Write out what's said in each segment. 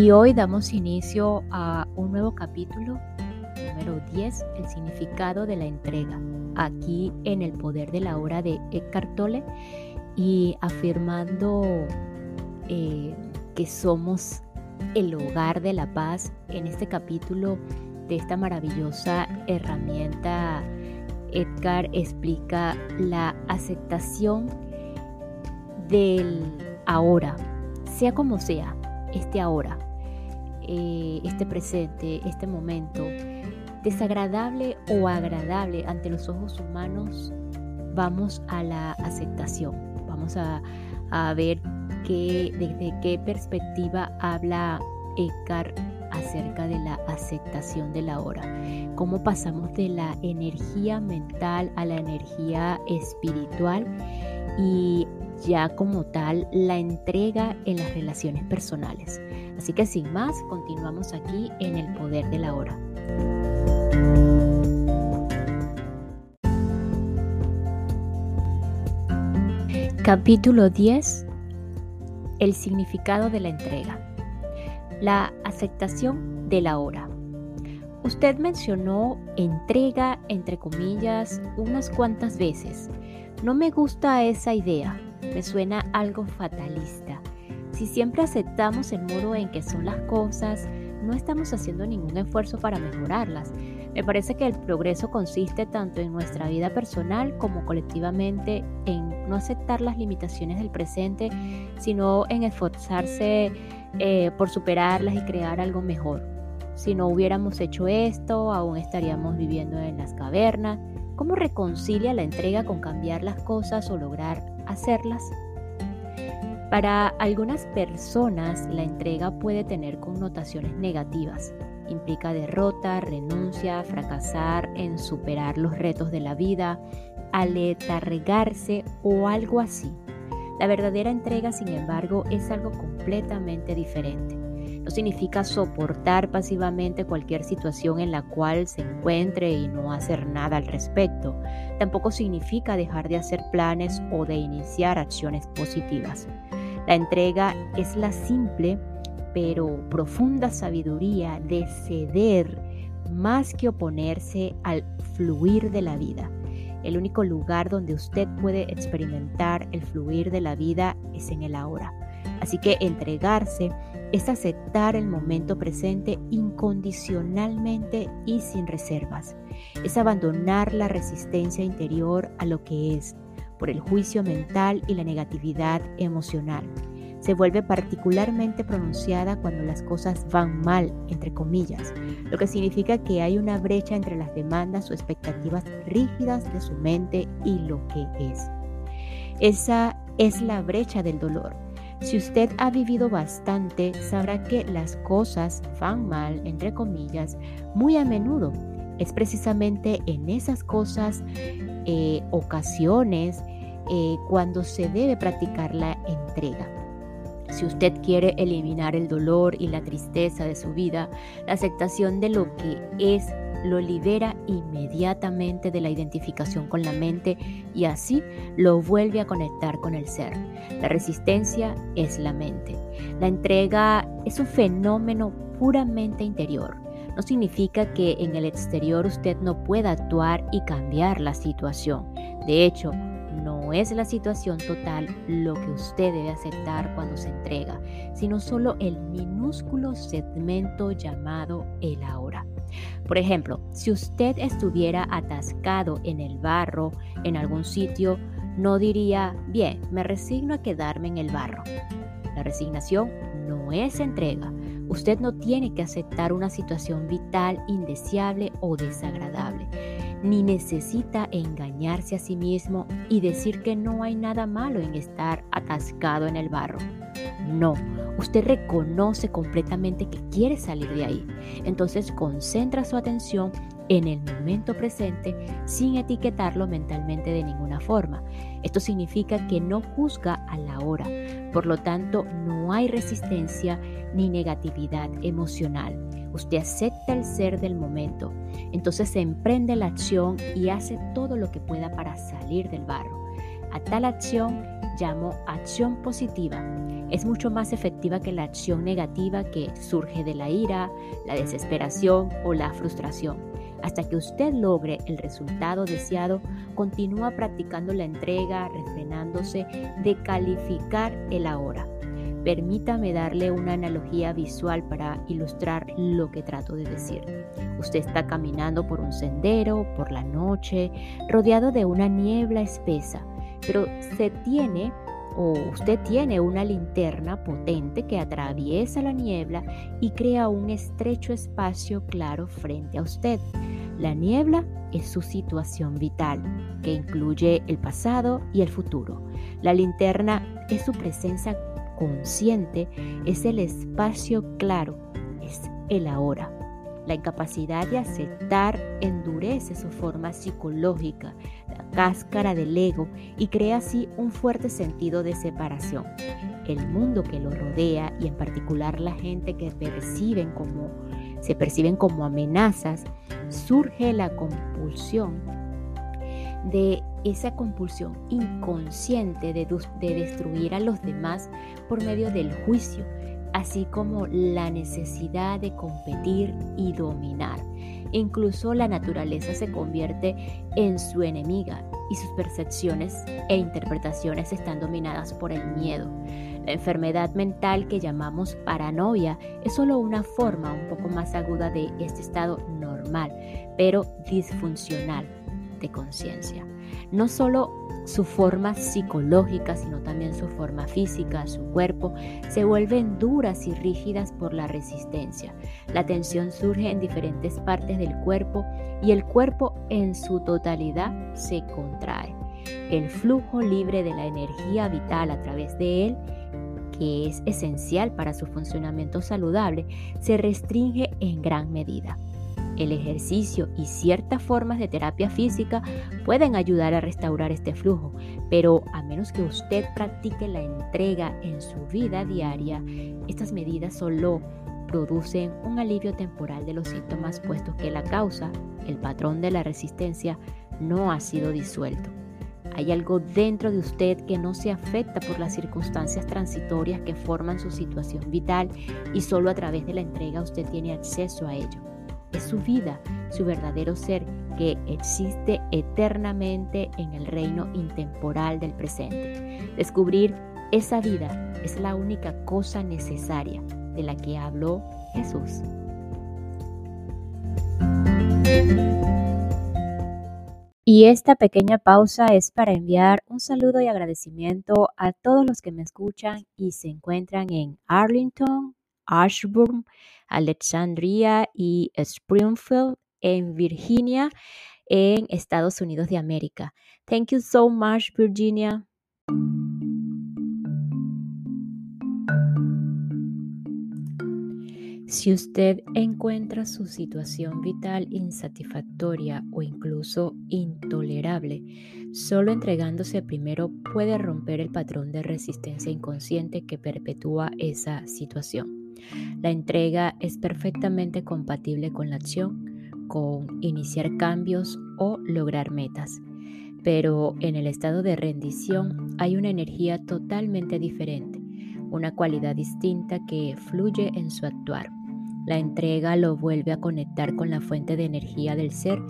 Y hoy damos inicio a un nuevo capítulo, número 10, el significado de la entrega, aquí en el poder de la hora de Eckhart Tolle y afirmando eh, que somos el hogar de la paz en este capítulo de esta maravillosa herramienta. Edgar explica la aceptación del ahora, sea como sea, este ahora, eh, este presente, este momento, desagradable o agradable ante los ojos humanos, vamos a la aceptación. Vamos a, ver que, desde qué perspectiva habla Eckhart acerca de la aceptación de la hora. Cómo pasamos de la energía mental a la energía espiritual y ya como tal la entrega en las relaciones personales. Así que sin más, continuamos aquí en el poder de la hora. Capítulo 10. El significado de la entrega. La aceptación de la hora. Usted mencionó entrega entre comillas unas cuantas veces. No me gusta esa idea me suena algo fatalista. Si siempre aceptamos el modo en que son las cosas, no estamos haciendo ningún esfuerzo para mejorarlas. Me parece que el progreso consiste tanto en nuestra vida personal como colectivamente en no aceptar las limitaciones del presente, sino en esforzarse eh, por superarlas y crear algo mejor. Si no hubiéramos hecho esto, aún estaríamos viviendo en las cavernas. ¿Cómo reconcilia la entrega con cambiar las cosas o lograr hacerlas. Para algunas personas la entrega puede tener connotaciones negativas. Implica derrota, renuncia, fracasar en superar los retos de la vida, aletargarse o algo así. La verdadera entrega, sin embargo, es algo completamente diferente. No significa soportar pasivamente cualquier situación en la cual se encuentre y no hacer nada al respecto. Tampoco significa dejar de hacer planes o de iniciar acciones positivas. La entrega es la simple pero profunda sabiduría de ceder más que oponerse al fluir de la vida. El único lugar donde usted puede experimentar el fluir de la vida es en el ahora. Así que entregarse es aceptar el momento presente incondicionalmente y sin reservas. Es abandonar la resistencia interior a lo que es por el juicio mental y la negatividad emocional. Se vuelve particularmente pronunciada cuando las cosas van mal, entre comillas, lo que significa que hay una brecha entre las demandas o expectativas rígidas de su mente y lo que es. Esa es la brecha del dolor si usted ha vivido bastante, sabrá que las cosas van mal, entre comillas, muy a menudo. Es precisamente en esas cosas, eh, ocasiones, eh, cuando se debe practicar la entrega. Si usted quiere eliminar el dolor y la tristeza de su vida, la aceptación de lo que es lo libera inmediatamente de la identificación con la mente y así lo vuelve a conectar con el ser. La resistencia es la mente. La entrega es un fenómeno puramente interior. No significa que en el exterior usted no pueda actuar y cambiar la situación. De hecho, no es la situación total lo que usted debe aceptar cuando se entrega, sino solo el minúsculo segmento llamado el ahora. Por ejemplo, si usted estuviera atascado en el barro en algún sitio, no diría, bien, me resigno a quedarme en el barro. La resignación no es entrega. Usted no tiene que aceptar una situación vital, indeseable o desagradable. ni necesita engañarse a sí mismo y decir que no hay nada malo en estar atascado en el barro. No, usted reconoce completamente que quiere salir de ahí. Entonces concentra su atención en el momento presente sin etiquetarlo mentalmente de ninguna forma. Esto significa que no juzga a la hora, por lo tanto no hay resistencia ni negatividad emocional. Usted acepta el ser del momento, entonces se emprende la acción y hace todo lo que pueda para salir del barro. A tal acción llamo acción positiva. Es mucho más efectiva que la acción negativa que surge de la ira, la desesperación o la frustración. Hasta que usted logre el resultado deseado, continúa practicando la entrega, refrenándose de calificar el ahora. Permítame darle una analogía visual para ilustrar lo que trato de decir. Usted está caminando por un sendero, por la noche, rodeado de una niebla espesa, pero se tiene o usted tiene una linterna potente que atraviesa la niebla y crea un estrecho espacio claro frente a usted. La niebla es su situación vital, que incluye el pasado y el futuro. La linterna es su presencia consciente, es el espacio claro, es el ahora. La incapacidad de aceptar endurece su forma psicológica, la cáscara del ego, y crea así un fuerte sentido de separación. El mundo que lo rodea y en particular la gente que perciben como, se perciben como amenazas, surge la compulsión de esa compulsión inconsciente de, de destruir a los demás por medio del juicio así como la necesidad de competir y dominar. Incluso la naturaleza se convierte en su enemiga y sus percepciones e interpretaciones están dominadas por el miedo. La enfermedad mental que llamamos paranoia es solo una forma un poco más aguda de este estado normal, pero disfuncional de conciencia. No solo su forma psicológica, sino también su forma física, su cuerpo, se vuelven duras y rígidas por la resistencia. La tensión surge en diferentes partes del cuerpo y el cuerpo en su totalidad se contrae. El flujo libre de la energía vital a través de él que es esencial para su funcionamiento saludable, se restringe en gran medida. El ejercicio y ciertas formas de terapia física pueden ayudar a restaurar este flujo, pero a menos que usted practique la entrega en su vida diaria, estas medidas solo producen un alivio temporal de los síntomas puesto que la causa, el patrón de la resistencia, no ha sido disuelto. Hay algo dentro de usted que no se afecta por las circunstancias transitorias que forman su situación vital y solo a través de la entrega usted tiene acceso a ello es su vida, su verdadero ser que existe eternamente en el reino intemporal del presente. Descubrir esa vida es la única cosa necesaria de la que habló Jesús. Y esta pequeña pausa es para enviar un saludo y agradecimiento a todos los que me escuchan y se encuentran en Arlington, Ashburn, Alexandria y Springfield en Virginia, en Estados Unidos de América. Thank you so much, Virginia. Si usted encuentra su situación vital insatisfactoria o incluso intolerable, solo entregándose primero puede romper el patrón de resistencia inconsciente que perpetúa esa situación. La entrega es perfectamente compatible con la acción, con iniciar cambios o lograr metas. Pero en el estado de rendición hay una energía totalmente diferente, una cualidad distinta que fluye en su actuar. La entrega lo vuelve a conectar con la fuente de energía del ser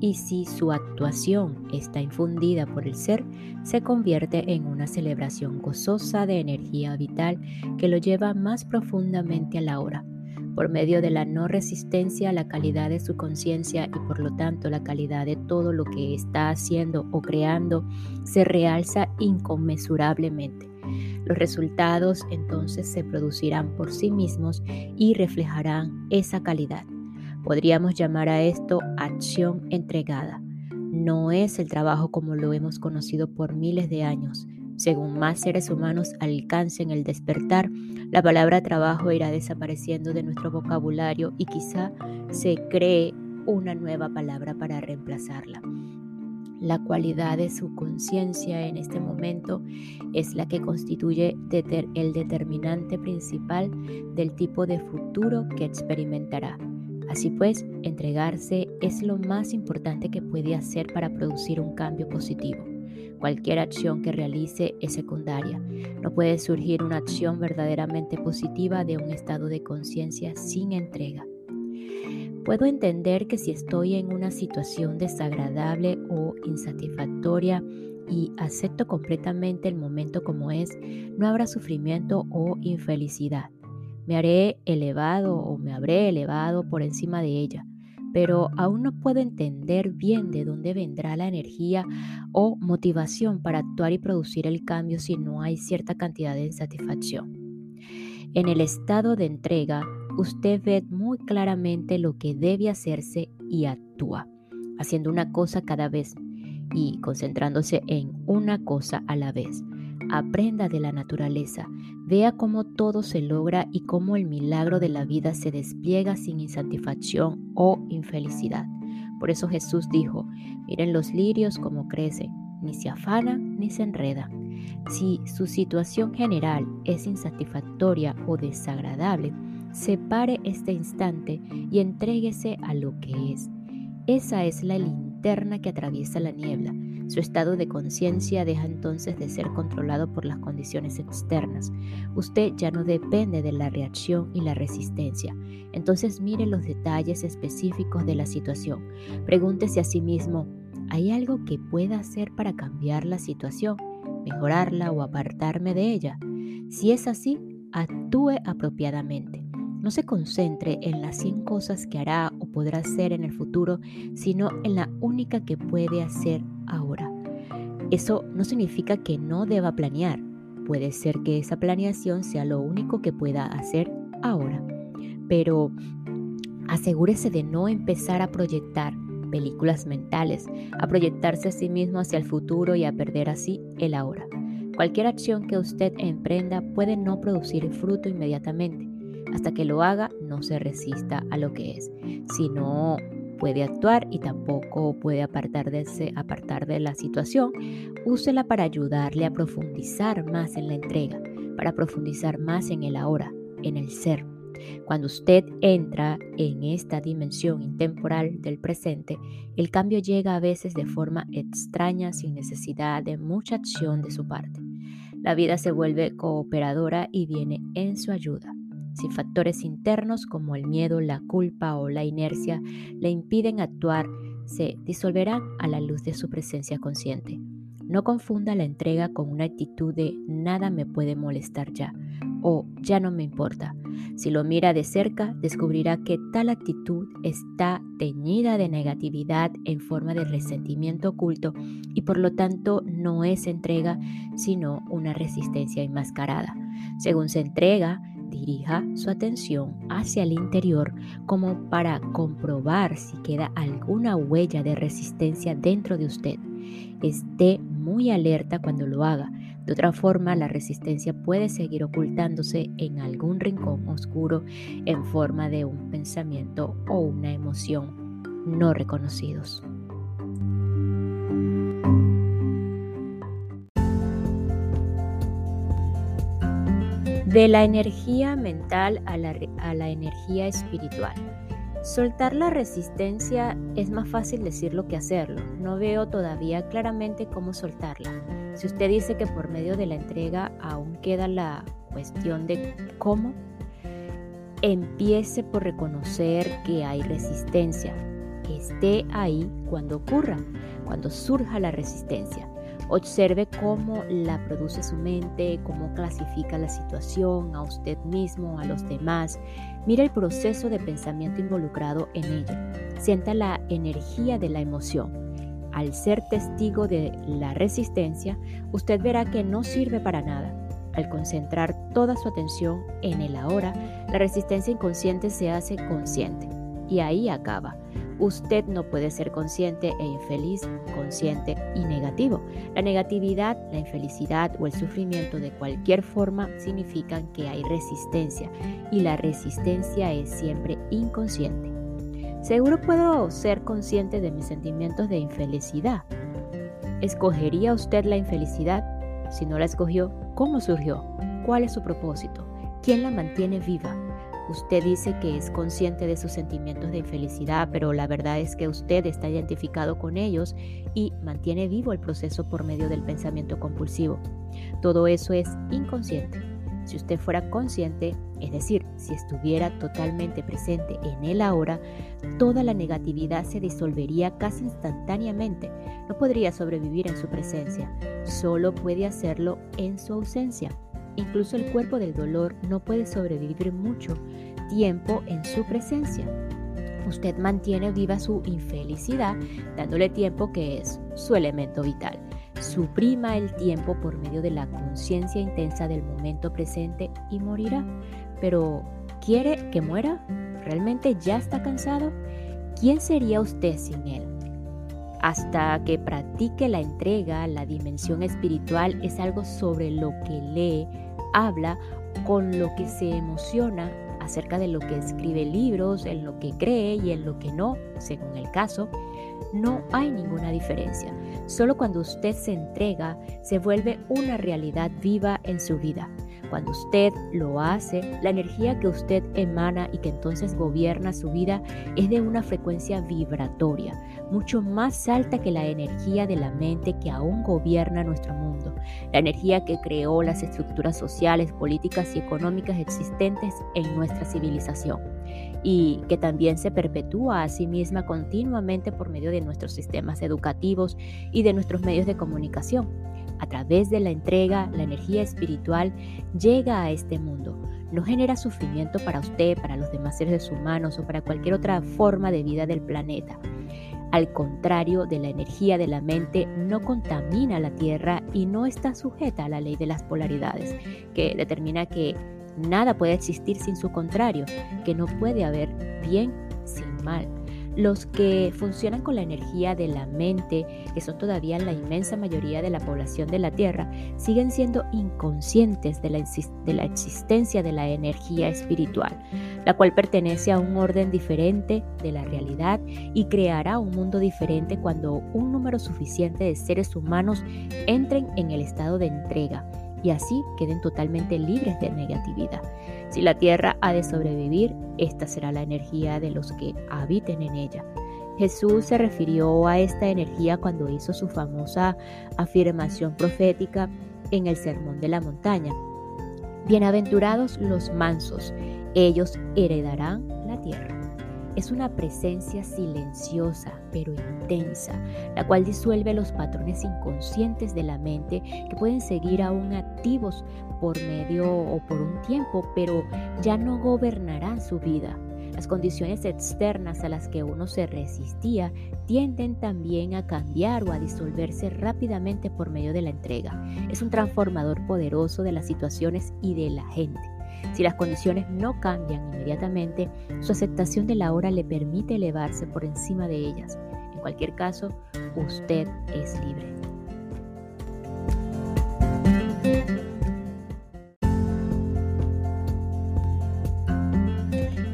y si su actuación está infundida por el ser, se convierte en una celebración gozosa de energía vital que lo lleva más profundamente a la hora. Por medio de la no resistencia, la calidad de su conciencia y por lo tanto la calidad de todo lo que está haciendo o creando se realza inconmensurablemente. Los resultados entonces se producirán por sí mismos y reflejarán esa calidad. Podríamos llamar a esto acción entregada. no es el trabajo como lo hemos conocido por miles de años. Según más seres humanos alcancen el despertar, la palabra trabajo irá desapareciendo de nuestro vocabulario y quizá se cree una nueva palabra para reemplazarla. La cualidad de su conciencia en este momento es la que constituye el determinante principal del tipo de futuro que experimentará. Así pues, entregarse es lo más importante que puede hacer para producir un cambio positivo. Cualquier acción que realice es secundaria. No puede surgir una acción verdaderamente positiva de un estado de conciencia sin entrega. Puedo entender que si estoy en una situación desagradable o insatisfactoria y acepto completamente el momento como es, no habrá sufrimiento o infelicidad. Me haré elevado o me habré elevado por encima de ella, pero aún no puedo entender bien de dónde vendrá la energía o motivación para actuar y producir el cambio si no hay cierta cantidad de insatisfacción. En el estado de entrega, usted ve muy claramente lo que debe hacerse y actúa, haciendo una cosa cada vez y concentrándose en una cosa a la vez. Aprenda de la naturaleza, vea cómo todo se logra y cómo el milagro de la vida se despliega sin insatisfacción o infelicidad. Por eso Jesús dijo, miren los lirios cómo crecen, ni se afanan ni se enredan. Si su situación general es insatisfactoria o desagradable, separe este instante y entréguese a lo que es. Esa es la linterna que atraviesa la niebla. Su estado de conciencia deja entonces de ser controlado por las condiciones externas. Usted ya no depende de la reacción y la resistencia. Entonces mire los detalles específicos de la situación. Pregúntese a sí mismo, ¿hay algo que pueda hacer para cambiar la situación, mejorarla o apartarme de ella? Si es así, actúe apropiadamente. No se concentre en las 100 cosas que hará o podrá hacer en el futuro, sino en la única que puede hacer ahora. Eso no significa que no deba planear. Puede ser que esa planeación sea lo único que pueda hacer ahora. Pero asegúrese de no empezar a proyectar películas mentales, a proyectarse a sí mismo hacia el futuro y a perder así el ahora. Cualquier acción que usted emprenda puede no producir fruto inmediatamente, hasta que lo haga, no se resista a lo que es. Si no puede actuar y tampoco puede apartar de, apartar de la situación, úsela para ayudarle a profundizar más en la entrega, para profundizar más en el ahora, en el ser. Cuando usted entra en esta dimensión intemporal del presente, el cambio llega a veces de forma extraña sin necesidad de mucha acción de su parte. La vida se vuelve cooperadora y viene en su ayuda. Si factores internos como el miedo, la culpa o la inercia le impiden actuar, se disolverán a la luz de su presencia consciente. No confunda la entrega con una actitud de nada me puede molestar ya o ya no me importa. Si lo mira de cerca, descubrirá que tal actitud está teñida de negatividad en forma de resentimiento oculto y por lo tanto no es entrega, sino una resistencia enmascarada. Según se entrega, dirija su atención hacia el interior como para comprobar si queda alguna huella de resistencia dentro de usted. Esté muy alerta cuando lo haga. De otra forma, la resistencia puede seguir ocultándose en algún rincón oscuro en forma de un pensamiento o una emoción no reconocidos. De la energía mental a la, a la, energía espiritual. Soltar la resistencia es más fácil decirlo que hacerlo. No veo todavía claramente cómo soltarla. Si usted dice que por medio de la entrega aún queda la cuestión de cómo, empiece por reconocer que hay resistencia. Esté ahí cuando ocurra, cuando surja la resistencia. Observe cómo la produce su mente, cómo clasifica la situación a usted mismo, a los demás. Mira el proceso de pensamiento involucrado en ella. Sienta la energía de la emoción. Al ser testigo de la resistencia, usted verá que no sirve para nada. Al concentrar toda su atención en el ahora, la resistencia inconsciente se hace consciente y ahí acaba. Usted no puede ser consciente e infeliz, consciente y negativo. La negatividad, la infelicidad o el sufrimiento de cualquier forma significan que hay resistencia y la resistencia es siempre inconsciente. Seguro puedo ser consciente de mis sentimientos de infelicidad. ¿Escogería usted la infelicidad? Si no la escogió, ¿cómo surgió? ¿Cuál es su propósito? ¿Quién la mantiene viva? Usted dice que es consciente de sus sentimientos de infelicidad, pero la verdad es que usted está identificado con ellos y mantiene vivo el proceso por medio del pensamiento compulsivo. Todo eso es inconsciente. Si usted fuera consciente, es decir, si estuviera totalmente presente en él ahora, toda la negatividad se disolvería casi instantáneamente. No podría sobrevivir en su presencia, solo puede hacerlo en su ausencia. Incluso el cuerpo del dolor no puede sobrevivir mucho tiempo en su presencia. Usted mantiene viva su infelicidad dándole tiempo que es su elemento vital. Suprima el tiempo por medio de la conciencia intensa del momento presente y morirá. Pero, ¿quiere que muera? ¿Realmente ya está cansado? ¿Quién sería usted sin él? Hasta que practique la entrega, la dimensión espiritual es algo sobre lo que lee, habla, con lo que se emociona acerca de lo que escribe libros, en lo que cree y en lo que no, según el caso, no hay ninguna diferencia. Solo cuando usted se entrega, se vuelve una realidad viva en su vida. Cuando usted lo hace, la energía que usted emana y que entonces gobierna su vida es de una frecuencia vibratoria, mucho más alta que la energía de la mente que aún gobierna nuestro mundo, la energía que creó las estructuras sociales, políticas y económicas existentes en nuestra civilización y que también se perpetúa a sí misma continuamente por medio de nuestros sistemas educativos y de nuestros medios de comunicación. A través de la entrega, la energía espiritual llega a este mundo. No genera sufrimiento para usted, para los demás seres humanos o para cualquier otra forma de vida del planeta. Al contrario de la energía de la mente, no contamina la Tierra y no está sujeta a la ley de las polaridades, que determina que Nada puede existir sin su contrario, que no puede haber bien sin mal. Los que funcionan con la energía de la mente, que son todavía la inmensa mayoría de la población de la Tierra, siguen siendo inconscientes de la, existencia de la energía espiritual, la cual pertenece a un orden diferente de la realidad y creará un mundo diferente cuando un número suficiente de seres humanos entren en el estado de entrega y así queden totalmente libres de negatividad. Si la tierra ha de sobrevivir, esta será la energía de los que habiten en ella. Jesús se refirió a esta energía cuando hizo su famosa afirmación profética en el Sermón de la Montaña. Bienaventurados los mansos, ellos heredarán la tierra es una presencia silenciosa pero intensa, la cual disuelve los patrones inconscientes de la mente que pueden seguir aún activos por medio o por un tiempo, pero ya no gobernarán su vida. Las condiciones externas a las que uno se resistía tienden también a cambiar o a disolverse rápidamente por medio de la entrega. Es un transformador poderoso de las situaciones y de la gente. Si las condiciones no cambian inmediatamente, su aceptación de la hora le permite elevarse por encima de ellas. En cualquier caso, usted es libre.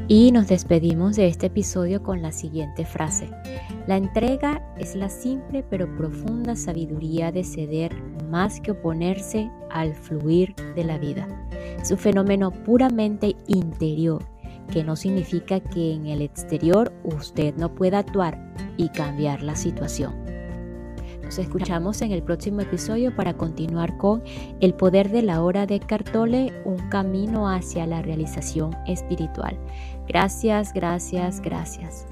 Y nos despedimos de este episodio con la siguiente frase. La entrega es la simple pero profunda sabiduría de ceder más que oponerse al fluir de la vida. Es un fenómeno puramente interior, que no significa que en el exterior usted no pueda actuar y cambiar la situación. Nos escuchamos en el próximo episodio para continuar con El poder de la hora de Cartole, un camino hacia la realización espiritual. Gracias, gracias, gracias.